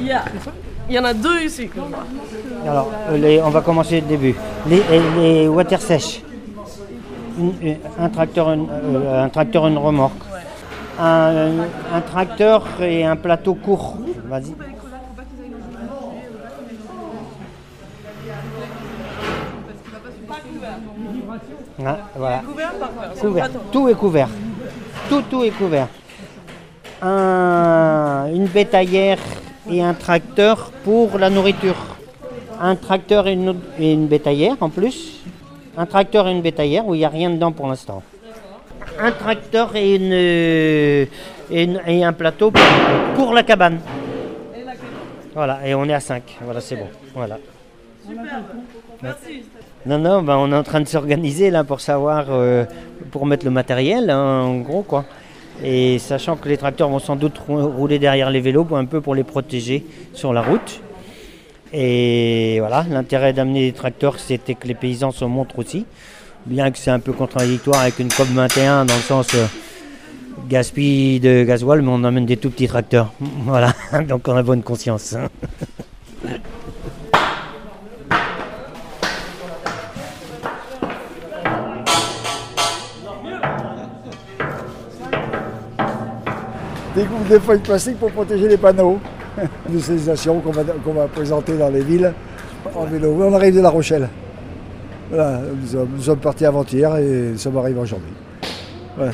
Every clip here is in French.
Il y, a, il y en a deux ici. Alors, euh, on va commencer le début. Les, water sèches. Un tracteur, une, euh, un tracteur, une remorque. Un, tracteur et un plateau court. Vas-y. Ah, voilà. Couvert. Tout est couvert. Tout, est couvert. Un- une bétaillère et un tracteur pour la nourriture. Un tracteur et une, et une bétaillère en plus. Un tracteur et une bétaillère où il n'y a rien dedans pour l'instant. Un tracteur et, une, euh, et, une- et un plateau pour, pour la cabane. Voilà, et on est à 5. Voilà, c'est bon. Voilà. Merci. Non, non, ben on est en train de s'organiser là pour savoir, euh, pour mettre le matériel, hein, en gros quoi. Et sachant que les tracteurs vont sans doute rou- rouler derrière les vélos, un peu pour les protéger sur la route. Et voilà, l'intérêt d'amener les tracteurs, c'était que les paysans se montrent aussi. Bien que c'est un peu contradictoire avec une COP 21 dans le sens euh, gaspille de gasoil, mais on emmène des tout petits tracteurs. Voilà, donc on a bonne conscience. découvre des feuilles plastiques pour protéger les panneaux de qu'on va, qu'on va présenter dans les villes en vélo. On arrive de La Rochelle. Voilà, nous sommes, partis avant-hier et nous sommes arrivés aujourd'hui. Voilà.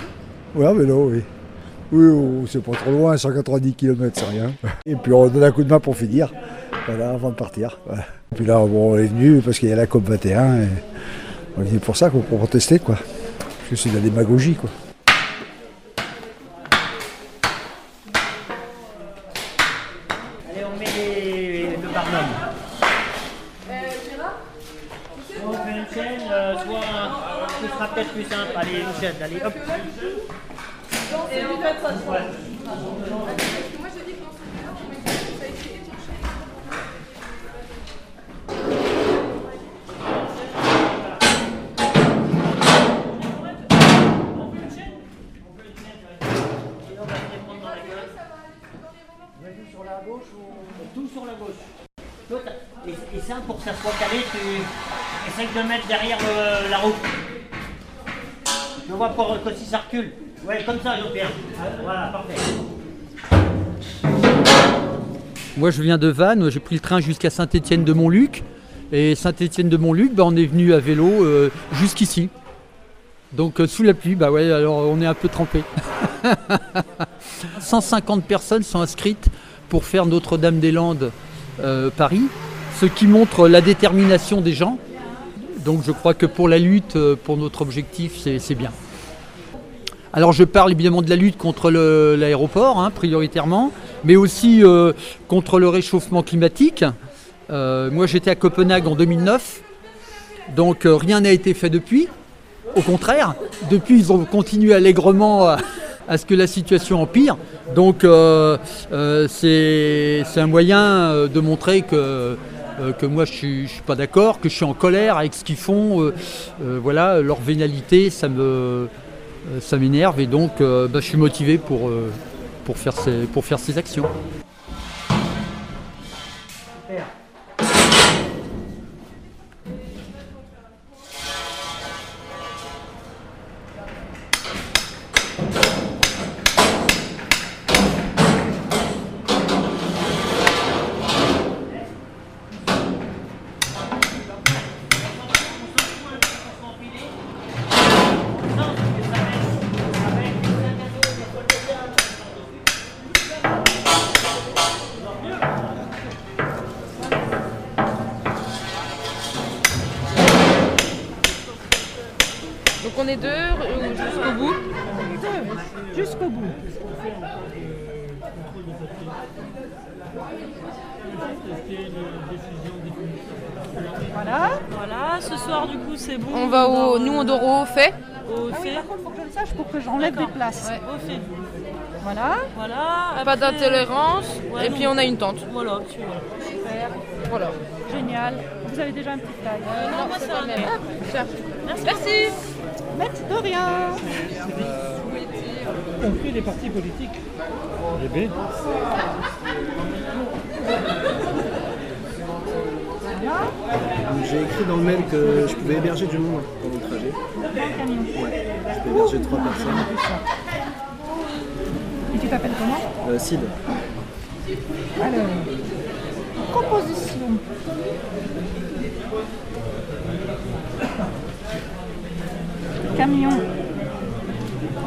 Oui, en vélo, oui. Oui, oh, c'est pas trop loin, 190 km, c'est rien. Et puis on donne un coup de main pour finir, voilà, avant de partir. Et puis là, bon, on est venu parce qu'il y a la COP 21 et on est venu pour ça, quoi, pour protester, quoi. Parce que c'est de la démagogie, quoi. Allez, on met les- le barnum. Soit euh, soit un- ce sera peut-être plus simple. Allez, allez, hop. Et en fait, ça se sur la gauche ou tout sur la gauche. Et, et ça, pour que ça soit calé, tu essayes de mettre derrière euh, la roue. Je vois pour que si ça recule. Ouais, comme ça, Jean-Pierre. Voilà, parfait. Moi, je viens de Vannes, j'ai pris le train jusqu'à Saint-Étienne-de-Montluc. Et Saint-Étienne-de-Montluc, bah, on est venu à vélo euh, jusqu'ici. Donc, euh, sous la pluie, bah ouais, alors on est un peu trempé. 150 personnes sont inscrites pour faire Notre-Dame-des-Landes euh, Paris, ce qui montre la détermination des gens. Donc, je crois que pour la lutte, euh, pour notre objectif, c'est bien. Alors je parle évidemment de la lutte contre l'aéroport, hein, prioritairement, mais aussi euh, contre le réchauffement climatique. Euh, moi j'étais à Copenhague en 2009, donc rien n'a été fait depuis. Au contraire, depuis ils ont continué allègrement à, ce que la situation empire. Donc c'est un moyen de montrer que, euh, que moi je je suis pas d'accord, que je suis en colère avec ce qu'ils font. euh, euh, voilà, leur vénalité, ça me, ça m'énerve et donc bah, je suis motivé pour, pour, faire ces, pour faire ces actions. On est deux euh, jusqu'au bout. Jusqu'au bout. Voilà. Voilà, ce soir du coup c'est bon. On va au. Nous, on dort au fait. au Ah oui, fait. par contre, faut que je le sache pour que j'enlève des places. Ouais. Au fait. Voilà. Voilà. Pas d'intolérance. ouais, et non. puis on a une tente. Voilà, tu vois. Super. Voilà. Génial. Vous avez déjà un petit fly. non, moi, c'est un. Merci. Merci. Merci de rien. compris les partis politiques. Eh bien, J'ai écrit dans le mail que je pouvais héberger du monde pendant le trajet. Ouais, je peux héberger trois personnes. Et tu t'appelles comment? Euh, Sid, Alors, composition. Camion.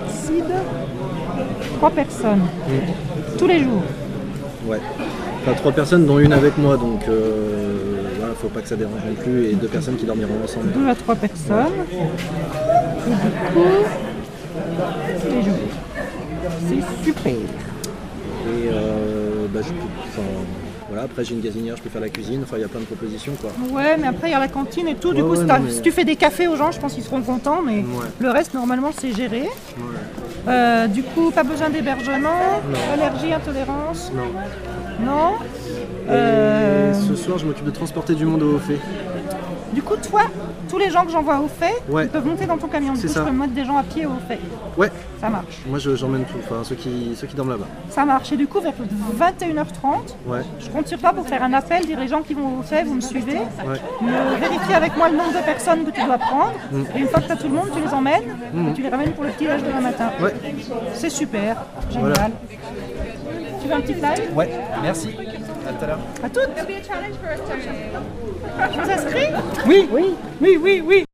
Cid. Trois personnes. Tous les jours. ouais. Enfin, trois personnes dont une avec moi, donc euh, voilà, faut pas que ça dérange non plus, et deux personnes qui dormiront ensemble. Deux à trois personnes. Et du coup, tous les jours. C'est super. Et euh, bah, je peux, enfin, voilà, après j'ai une gazinière, je peux faire la cuisine, enfin il y a plein de propositions quoi. Ouais, mais après il y a la cantine et tout. Du Ouais, coup, ouais, si, t'as- non, mais- si tu fais des cafés aux gens, je pense qu'ils seront contents. Mais le reste, normalement, c'est géré. Euh, du coup, pas besoin d'hébergement. Allergie, intolérance. Non. Non. Et Euh, ce soir je m'occupe de transporter du monde au fait. Du coup, toi, tous les gens que j'envoie au fait, Ouais. ils peuvent monter dans ton camion. Du C'est coup, ça. je peux mettre des gens à pied au fait. Ouais, Ça marche. moi je- j'emmène tout, enfin ceux qui, ceux qui dorment là-bas. Ça marche. Et du coup, vers 21h30, Ouais, je compte sur toi pour faire un appel, dire les gens qui vont au fait, vous me suivez. ouais. Me vérifier avec moi le nombre de personnes que tu dois prendre. Et une fois que tu as tout le monde, tu les emmènes et tu les ramènes pour le petit déj demain matin. Ouais. C'est super. Génial. Voilà. Tu veux un petit fly? Ouais, merci. À tout à l'heure. À toutes. Inscris? Oui, oui, oui, oui, oui.